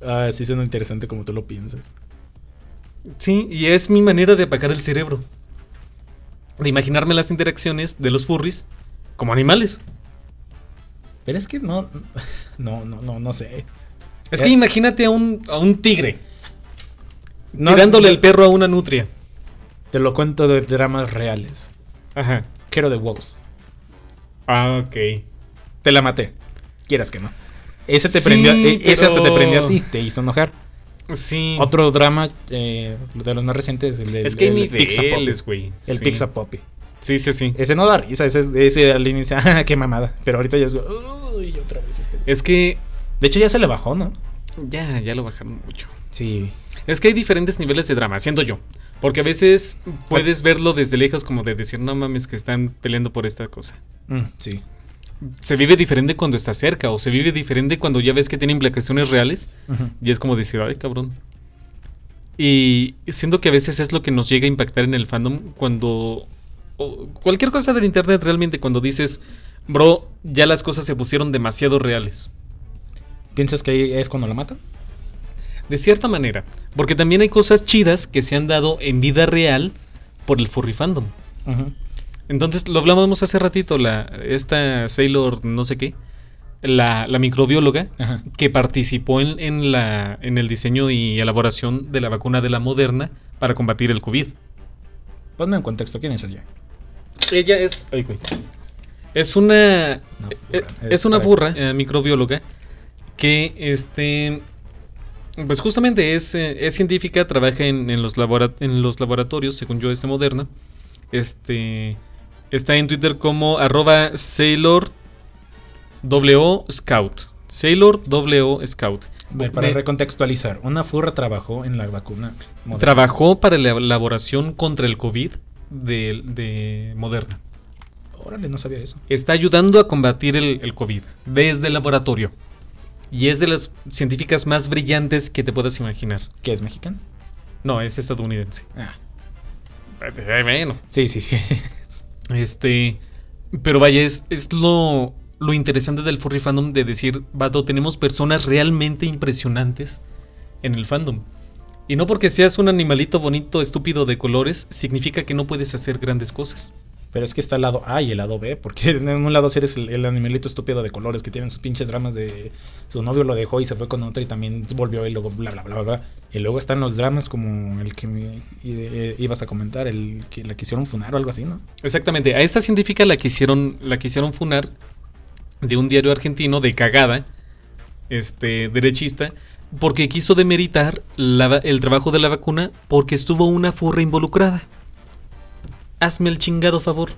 Ah, sí suena interesante como tú lo piensas. Sí, y es mi manera de apagar el cerebro. De imaginarme las interacciones de los furries como animales. Pero es que no. No, no, no, no sé. Es Eh. que imagínate a un, a un tigre No, tirándole el perro a una nutria. Te lo cuento de dramas reales. Ajá. Quiero de Wolf. Ah, ok. Te la maté. Quieras que no. Ese te Sí, prendió. e- Ese hasta te prendió a ti. Te hizo enojar. Sí. Otro drama eh, de los más recientes. El, del- es que el Pizza Poppy. niveles, güey. El sí. Pizza Poppy. Sí, sí, sí. Ese no da risa. Ese, es- ese al inicio. ¡ah, qué mamada! Pero ahorita ya es. Uy, otra vez este. Es que De hecho, ya se le bajó, ¿no? ya, ya lo bajaron mucho. Sí. Es que hay diferentes niveles de drama, siendo yo. Porque a veces puedes verlo desde lejos como de decir, no mames, que están peleando por esta cosa. Mm, sí. Se vive diferente cuando está cerca, o se vive diferente cuando ya ves que tiene implicaciones reales. Y es como decir, ay, cabrón. Y siento que a veces es lo que nos llega a impactar en el fandom cuando... o cualquier cosa del internet realmente cuando dices, bro, ya las cosas se pusieron demasiado reales. ¿Piensas que ahí es cuando la matan? De cierta manera. Porque también hay cosas chidas que se han dado en vida real por el furry fandom. Entonces, lo hablábamos hace ratito, la, esta Sailor no sé qué, la, la microbióloga que participó en, en la, en el diseño y elaboración de la vacuna de la Moderna para combatir el COVID. Ponme en contexto, ¿quién es ella? Ella es... ay, güey. Es una... No, eh, es una a ver. furra, eh, microbióloga, que este... Pues justamente es, eh, es científica, trabaja en, en los labora- en los laboratorios, según yo, es de Moderna. Este... Está en Twitter como arroba Sailor W Scout. Sailor W Scout. A ver, para De- recontextualizar, una furra trabajó en la vacuna. moderna. Trabajó para la elaboración contra el COVID de, de Moderna. Órale, no sabía eso. Está ayudando a combatir el, el COVID desde el laboratorio. Y es de las científicas más brillantes que te puedas imaginar. ¿Qué es mexicano? No, es estadounidense. Ah, Bueno. sí, sí, sí. Este. Pero vaya, es, es lo, lo interesante del furry fandom de decir, vato, tenemos personas realmente impresionantes en el fandom. Y no porque seas un animalito bonito, estúpido de colores, significa que no puedes hacer grandes cosas. Pero es que está el lado A y el lado B, porque en un lado sí eres el, animalito estúpido de colores que tienen sus pinches dramas de su novio lo dejó y se fue con otra y también volvió y luego bla bla bla bla. Y luego están los dramas como el que me, eh, ibas a comentar, el que la quisieron funar o algo así, ¿no? Exactamente, a esta científica la quisieron, la quisieron funar de un diario argentino de cagada, este, derechista, porque quiso demeritar el trabajo de la vacuna porque estuvo una furra involucrada. Hazme el chingado favor.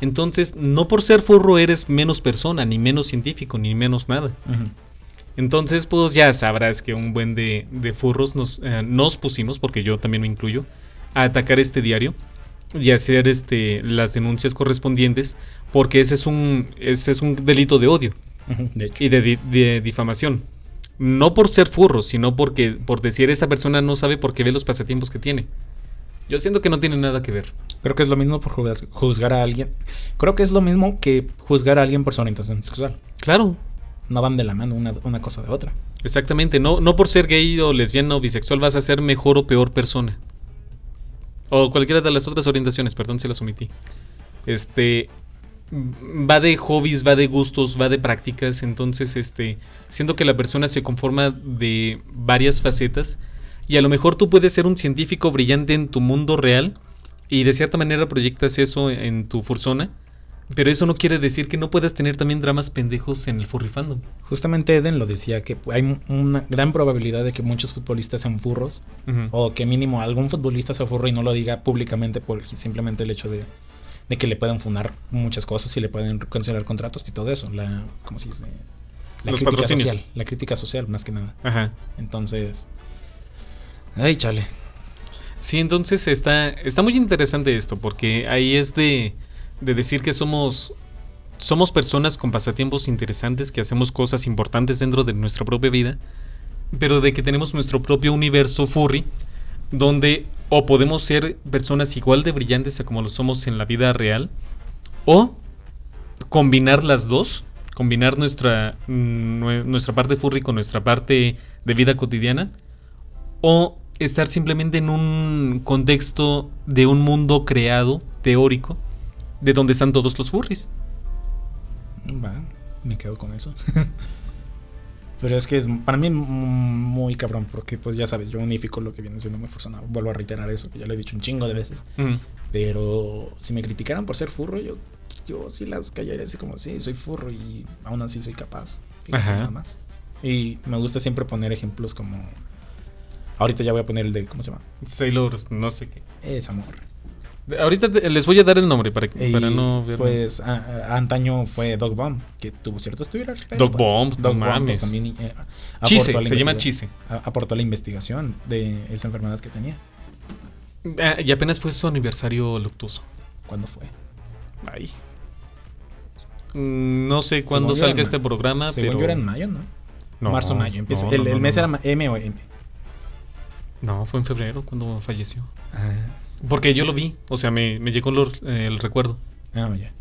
Entonces, no por ser furro eres menos persona, ni menos científico, ni menos nada. Entonces, pues ya sabrás que un buen de, de furros nos, eh, nos pusimos, porque yo también me incluyo, a atacar este diario y hacer este, las denuncias correspondientes, porque ese es un, ese es un delito de odio De y de, de difamación. No por ser furro, sino porque por decir esa persona no sabe por qué ve los pasatiempos que tiene. Yo siento que no tiene nada que ver. Creo que es lo mismo por juzgar, a alguien. Creo que es lo mismo que juzgar a alguien por su orientación sexual. Claro, No van de la mano una, una cosa de otra. Exactamente, no, no por ser gay o lesbiana o bisexual vas a ser mejor o peor persona. O cualquiera de las otras orientaciones, perdón si las omití. Este va de hobbies, va de gustos, va de prácticas, entonces este siento que la persona se conforma de varias facetas y a lo mejor tú puedes ser un científico brillante en tu mundo real y de cierta manera proyectas eso en tu fursona, pero eso no quiere decir que no puedas tener también dramas pendejos en el furry fandom. Justamente Eden lo decía que hay una gran probabilidad de que muchos futbolistas sean furros o que mínimo algún futbolista sea furro y no lo diga públicamente por simplemente el hecho de, de que le pueden funar muchas cosas y le pueden cancelar contratos y todo eso. La, ¿cómo se dice? La Los crítica social. La crítica social, más que nada. Ajá. Entonces. Ay, chale. Sí, entonces está, está muy interesante esto, porque ahí es de, de decir que somos, somos personas con pasatiempos interesantes, que hacemos cosas importantes dentro de nuestra propia vida, pero de que tenemos nuestro propio universo furry, donde o podemos ser personas igual de brillantes a como lo somos en la vida real, o combinar las dos, combinar nuestra, mm, nue- nuestra parte furry con nuestra parte de vida cotidiana, o estar simplemente en un contexto de un mundo creado, teórico, de donde están todos los furries. Va, me quedo con eso. Pero es que es para mí muy cabrón, porque pues ya sabes, yo unifico lo que viene siendo muy forzado. Vuelvo a reiterar eso, que ya lo he dicho un chingo de veces. Pero si me criticaran por ser furro, yo, yo sí las callaría así como, sí, soy furro y aún así soy capaz. Fíjate Ajá. nada más. Y me gusta siempre poner ejemplos como... Ahorita ya voy a poner el de, ¿cómo se llama? Sailor, no sé qué. Esa amor. De- Ahorita te- les voy a dar el nombre para, para no ver. Pues a- a- antaño fue Dog Bomb, que tuvo ciertos pero, Dog pues, Bomb, no Dog mames. pues, también, eh, Chise, se llama Chise. a- Aportó la investigación de esa enfermedad que tenía. Ah, y apenas fue su aniversario luctuoso. ¿Cuándo fue? Ay. Mm, No sé cuándo salga este ma- programa, Según pero. yo era en mayo, ¿no? No, Marzo, mayo. Empieza, no, el no, el no, mes no. era M o M. No, fue en febrero cuando falleció. Ah, Porque yo lo vi, o sea, me, me llegó los- eh, el recuerdo. ah, ya.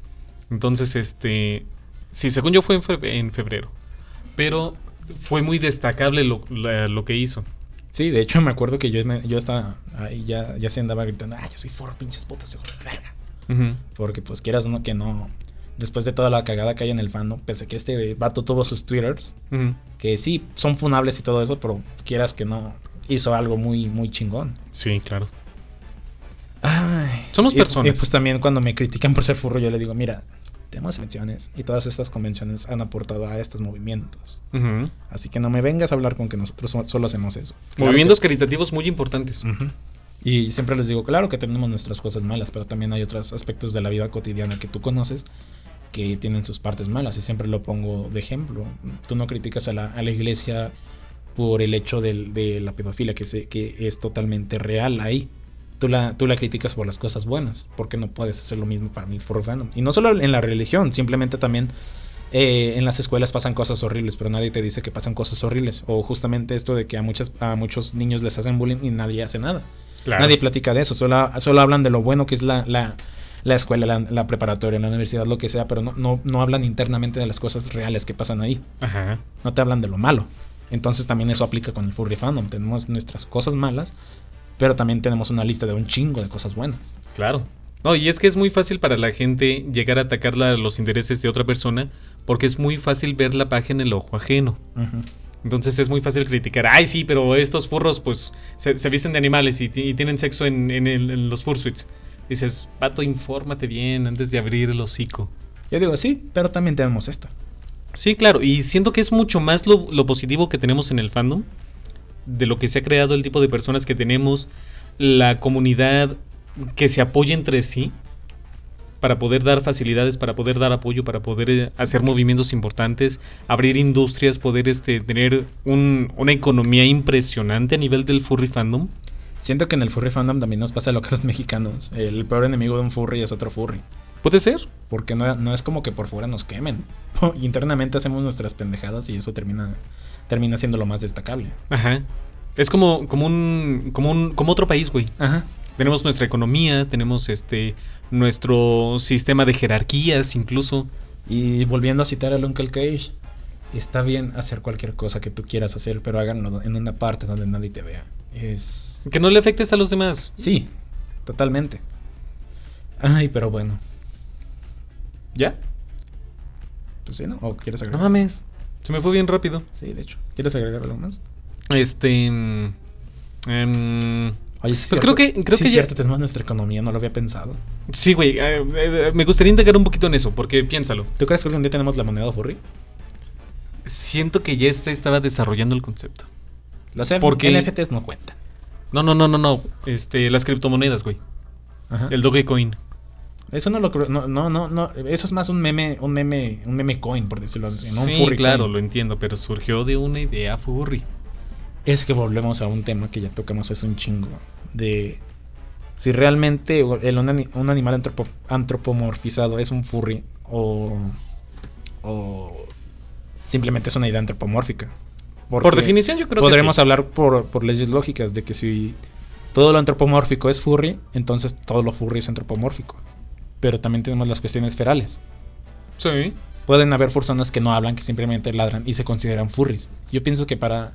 Entonces, este. Sí, según yo fue en, fe- en febrero. Pero fue muy destacable lo, la- lo que hizo. Sí, de hecho me acuerdo que yo, yo estaba ahí, ya, ya se andaba gritando, ah, yo soy forro, pinches putas, hijo de verga. Ujú. Porque pues quieras uno que no, después de toda la cagada que hay en el fandom, pese a que este vato tuvo sus twitters, que sí, son funables y todo eso, pero quieras que no, hizo algo muy, muy chingón. Sí, claro. Ay, Somos y- personas. Y pues también cuando me critican por ser furro, yo le digo, mira, tenemos convenciones y todas estas convenciones han aportado a estos movimientos. Así que no me vengas a hablar con que nosotros so- solo hacemos eso. Claro Movimientos caritativos muy importantes. que-. Y siempre les digo, claro que tenemos nuestras cosas malas, pero también hay otros aspectos de la vida cotidiana que tú conoces que tienen sus partes malas. Y siempre lo pongo de ejemplo. Tú no criticas a la, a la iglesia por el hecho de la pedofilia, que, se, que es totalmente real ahí. Tú la, tú la criticas por las cosas buenas, porque no puedes hacer lo mismo para el furry fandom. Y no solo en la religión, simplemente también eh, en las escuelas pasan cosas horribles, pero nadie te dice que pasan cosas horribles. O justamente esto de que a, muchas, a muchos niños les hacen bullying y nadie hace nada. Claro. Nadie platica de eso, solo, solo hablan de lo bueno que es la, la, la escuela, la, la preparatoria, la universidad, lo que sea, pero no, no, no hablan internamente de las cosas reales que pasan ahí. Ajá. No te hablan de lo malo. Entonces también eso aplica con el furry fandom. Tenemos nuestras cosas malas, pero también tenemos una lista de un chingo de cosas buenas. Claro. No, y es que es muy fácil para la gente llegar a atacar la- los intereses de otra persona porque es muy fácil ver la paja en el ojo ajeno. Entonces es muy fácil criticar. Ay, sí, pero estos furros pues se, se visten de animales y tienen sexo en, en el- en los fursuits. Dices, pato, infórmate bien antes de abrir el hocico. Yo digo, sí, pero también tenemos esto. Sí, claro, y siento que es mucho más lo, positivo que tenemos en el fandom, de lo que se ha creado, el tipo de personas que tenemos, la comunidad que se apoya entre sí para poder dar facilidades, para poder dar apoyo, para poder eh, hacer movimientos importantes, abrir industrias, poder este, tener un- una economía impresionante a nivel del furry fandom. Siento que en el furry fandom también nos pasa lo que a los mexicanos. El peor enemigo de un furry es otro furry. ¿Puede ser? Porque no, no es como que por fuera nos quemen. Internamente hacemos nuestras pendejadas y eso termina, termina siendo lo más destacable. Ajá. Es como, como un. como un. como otro país, güey. Ajá. Tenemos nuestra economía, tenemos este nuestro sistema de jerarquías incluso. Y volviendo a citar al Uncle Cage, está bien hacer cualquier cosa que tú quieras hacer, pero háganlo en una parte donde nadie te vea. Es... Que no le afectes a los demás. Sí, totalmente. Ay, pero bueno. ¿Ya? Pues sí, ¿no? ¿O quieres No agregar? mames. Se me fue bien rápido. Sí, de hecho. ¿Quieres agregar algo más? Este. mm, em, Oye, sí, Pues cierto- creo que- creo sí que es ya- cierto, tenemos nuestra economía, no lo había pensado. sí, güey. eh, eh, me gustaría indagar un poquito en eso, porque piénsalo. ¿Tú crees que algún día tenemos la moneda furry? Siento que ya se estaba desarrollando el concepto. Los F- Porque- NFTs no cuentan. No, no, no, no, no. Este, las criptomonedas, güey. Ajá. El Dogecoin. Eso no lo creo, no, no, no, no, eso es más un meme, un meme, un meme coin, por decirlo así, no un sí, furry claro, coin. lo entiendo, pero surgió de una idea furry. Es que volvemos a un tema que ya tocamos es un chingo de si realmente el, un, ani- un animal antropo- antropomorfizado es un furry o, o simplemente es una idea antropomórfica. Por definición, yo creo podremos que sí. hablar por, por leyes lógicas de que si todo lo antropomórfico es furry, entonces todo lo furry es antropomórfico. Pero también tenemos las cuestiones ferales. Sí. Pueden haber personas que no hablan, que simplemente ladran y se consideran furries. Yo pienso que para,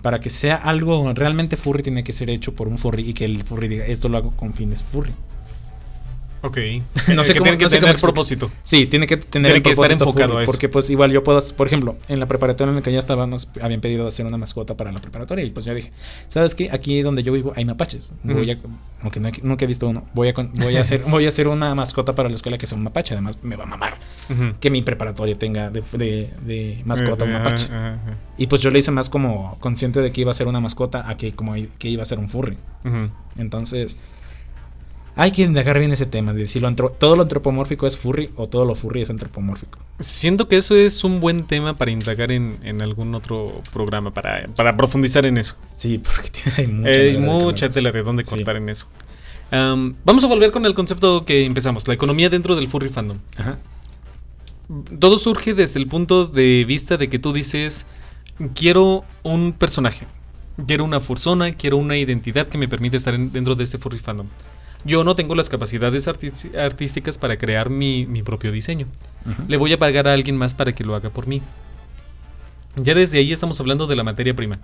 para que sea algo realmente furry tiene que ser hecho por un furry y que el furry diga esto lo hago con fines furry. Ok. No sé que cómo- tiene que no sé tener propósito. Sí, tiene que tener Tiene el que estar enfocado a eso. Porque pues igual yo puedo, por ejemplo, en la preparatoria en la que ya estaba nos habían pedido hacer una mascota para la preparatoria y pues yo dije, ¿sabes qué? Aquí donde yo vivo hay mapaches. Voy a, aunque no nunca he visto uno, voy a, voy a hacer voy a hacer una mascota para la escuela que sea un mapache, además me va a mamar que mi preparatoria tenga de, de- de mascota un mapache. ajá. Y pues yo le hice más como consciente de que iba a ser una mascota a que como que iba a ser un furry. Entonces, hay que indagar bien ese tema de si lo todo lo antropomórfico es furry o todo lo furry es antropomórfico. Siento que eso es un buen tema para indagar en, en algún otro programa, para, para profundizar en eso. Sí, porque hay mucha, Eh, tela de mucha hablar. tela de dónde Sí. cortar en eso. Am, vamos a volver con el concepto que empezamos, la economía dentro del furry fandom. Ajá. Todo surge desde el punto de vista de que tú dices, quiero un personaje. Quiero una fursona, quiero una identidad que me permite estar dentro de este furry fandom. Yo no tengo las capacidades artísticas para crear mi, propio diseño. Le voy a pagar a alguien más para que lo haga por mí. Ya desde ahí estamos hablando de la materia prima.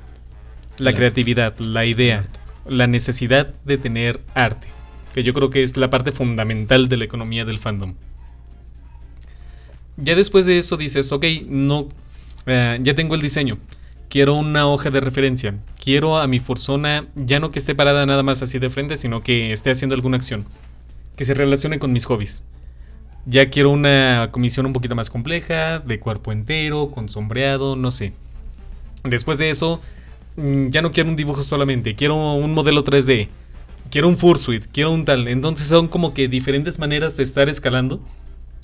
La creatividad, la idea, la necesidad de tener arte. Que yo creo que es la parte fundamental de la economía del fandom. Ya después de eso dices, ok, no, eh, ya tengo el diseño quiero una hoja de referencia. Quiero a mi persona ya no que esté parada nada más así de frente, sino que esté haciendo alguna acción. Que se relacione con mis hobbies. Ya quiero una comisión un poquito más compleja, de cuerpo entero, con sombreado, no sé. Después de eso, mm, ya no quiero un dibujo solamente, quiero un modelo 3D. Quiero un fursuit, quiero un tal. Entonces son como que diferentes maneras de estar escalando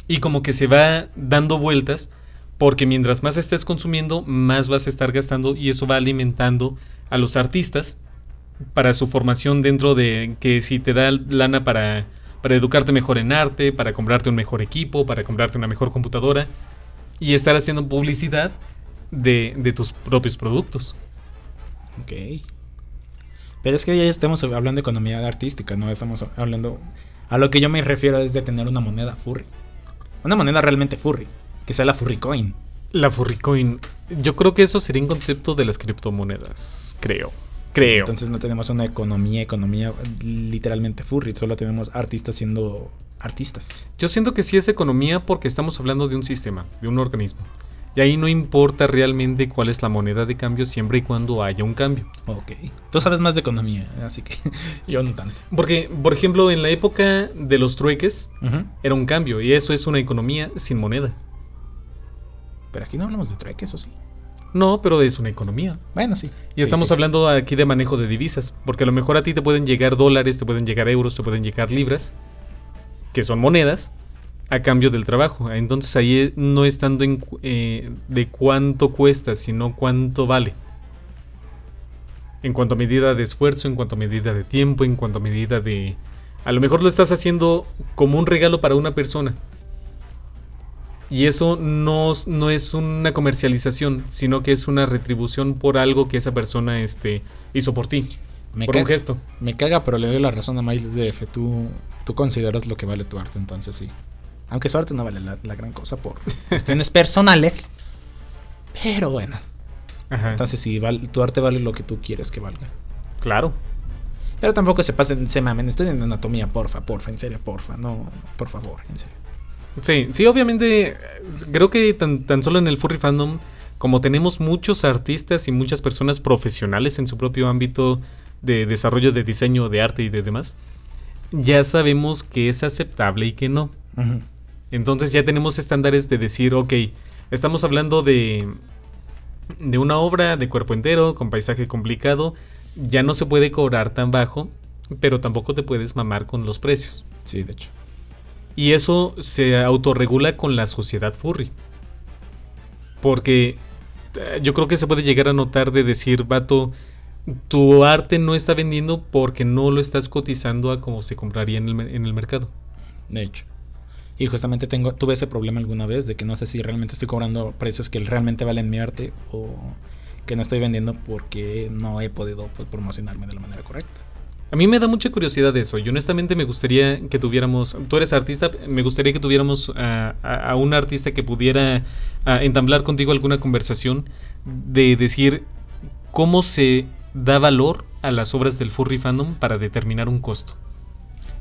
y como que se va dando vueltas porque mientras más estés consumiendo, más vas a estar gastando y eso va alimentando a los artistas para su formación dentro de que si te da lana para, para educarte mejor en arte, para comprarte un mejor equipo, para comprarte una mejor computadora y estar haciendo publicidad de, de tus propios productos. Ok. Pero es que ya estamos hablando de economía artística, no estamos hablando... A lo que yo me refiero es de tener una moneda furry. Una moneda realmente furry que sea la Furricoin. La Furricoin. Yo creo que eso sería un concepto de las criptomonedas. Creo. Creo. Entonces no tenemos una economía, economía literalmente furry, solo tenemos artistas siendo artistas. Yo siento que sí es economía porque estamos hablando de un sistema, de un organismo. Y ahí no importa realmente cuál es la moneda de cambio siempre y cuando haya un cambio. Ok. Tú sabes más de economía, así que yo no tanto. Porque, por ejemplo, en la época de los trueques era un cambio y eso es una economía sin moneda. Pero aquí no hablamos de trueques, ¿o sí? No, pero es una economía. Bueno, sí. Y estamos hablando aquí de manejo de divisas, porque a lo mejor a ti te pueden llegar dólares, te pueden llegar euros, te pueden llegar libras, que son monedas, a cambio del trabajo. Entonces ahí eh, no es tanto eh, de cuánto cuesta, sino cuánto vale. En cuanto a medida de esfuerzo, en cuanto a medida de tiempo, en cuanto a medida de... A lo mejor lo estás haciendo como un regalo para una persona, y eso no, no, es una comercialización, sino que es una retribución por algo que esa persona este, hizo por ti. Me por un gesto. Me caga, pero le doy la razón a Miles DF. Tú, tú consideras lo que vale tu arte, entonces sí. Aunque su arte no vale la, gran cosa por cuestiones personales. Pero bueno. Entonces sí, tu arte vale lo que tú quieres que valga. Claro. Pero tampoco se pasen, se mamen. Estoy en anatomía, porfa, porfa, en serio, porfa. No, por favor, en serio. Sí, sí, obviamente, creo que tan, tan solo en el furry fandom, como tenemos muchos artistas y muchas personas profesionales en su propio ámbito de desarrollo de diseño, de arte y de demás, ya sabemos que es aceptable y que no. Entonces ya tenemos estándares de decir, ok, estamos hablando de, de una obra de cuerpo entero, con paisaje complicado, ya no se puede cobrar tan bajo, pero tampoco te puedes mamar con los precios. Sí, de hecho. Y eso se autorregula con la sociedad furry. Porque eh, yo creo que se puede llegar a notar de decir, vato, tu arte no está vendiendo porque no lo estás cotizando a como se compraría en el, mercado. De hecho. Y justamente tengo, tuve ese problema alguna vez de que no sé si realmente estoy cobrando precios que realmente valen mi arte o que no estoy vendiendo porque no he podido pues, promocionarme de la manera correcta. A mí me da mucha curiosidad eso y honestamente me gustaría que tuviéramos, tú eres artista, me gustaría que tuviéramos a, un artista que pudiera entablar contigo alguna conversación de decir cómo se da valor a las obras del furry fandom para determinar un costo.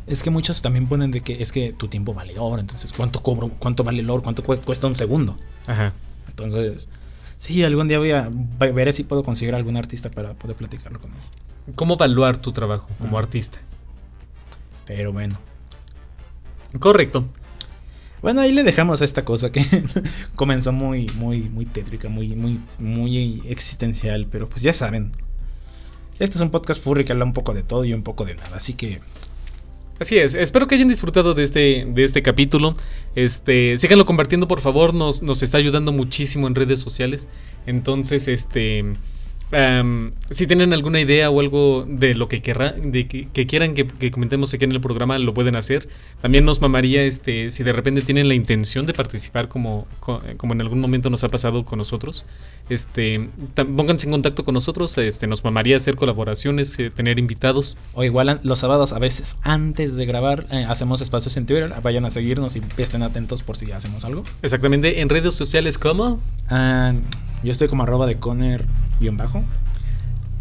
Es que muchos también ponen de que es que tu tiempo vale oro, entonces cuánto cobro, cuánto vale el oro, cuánto cuesta un segundo. Ajá. Entonces, sí, algún día voy a ver si puedo conseguir algún artista para poder platicarlo con él cómo evaluar tu trabajo como artista. Pero bueno. Correcto. Bueno, ahí le dejamos a esta cosa que comenzó muy, muy, muy tétrica, muy, muy, muy existencial, pero pues ya saben. Este es un podcast furry que habla un poco de todo y un poco de nada, así que Así es, espero que hayan disfrutado de este, de este capítulo. Este, síganlo compartiendo, por favor, nos, nos está ayudando muchísimo en redes sociales. Entonces, este, Um, si tienen alguna idea o algo de lo que, querrá, de que, que quieran que, que, comentemos aquí en el programa, lo pueden hacer. También nos mamaría este, si de repente tienen la intención de participar como, como en algún momento nos ha pasado con nosotros. Este, pónganse en contacto con nosotros, este, nos mamaría hacer colaboraciones, eh, tener invitados. O igual los sábados a veces antes de grabar eh, hacemos espacios en Twitter, vayan a seguirnos y estén atentos por si hacemos algo. Exactamente, en redes sociales como... Uh, yo estoy como arroba de Conner-bajo.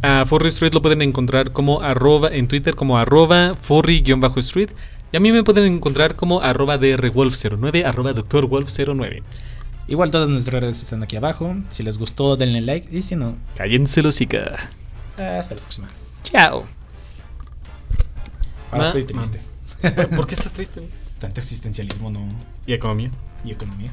A Furry Street lo pueden encontrar como arroba en Twitter como arroba Furry-Street. Y a mí me pueden encontrar como arroba drwolf09, arroba doctorwolf09. Igual todas nuestras redes están aquí abajo. Si les gustó, denle like. Y si no, cállense losica. Hasta la próxima. Chao. Ahora estoy triste. ¿Por qué estás triste? Tanto existencialismo no. ¿Y economía? Y economía.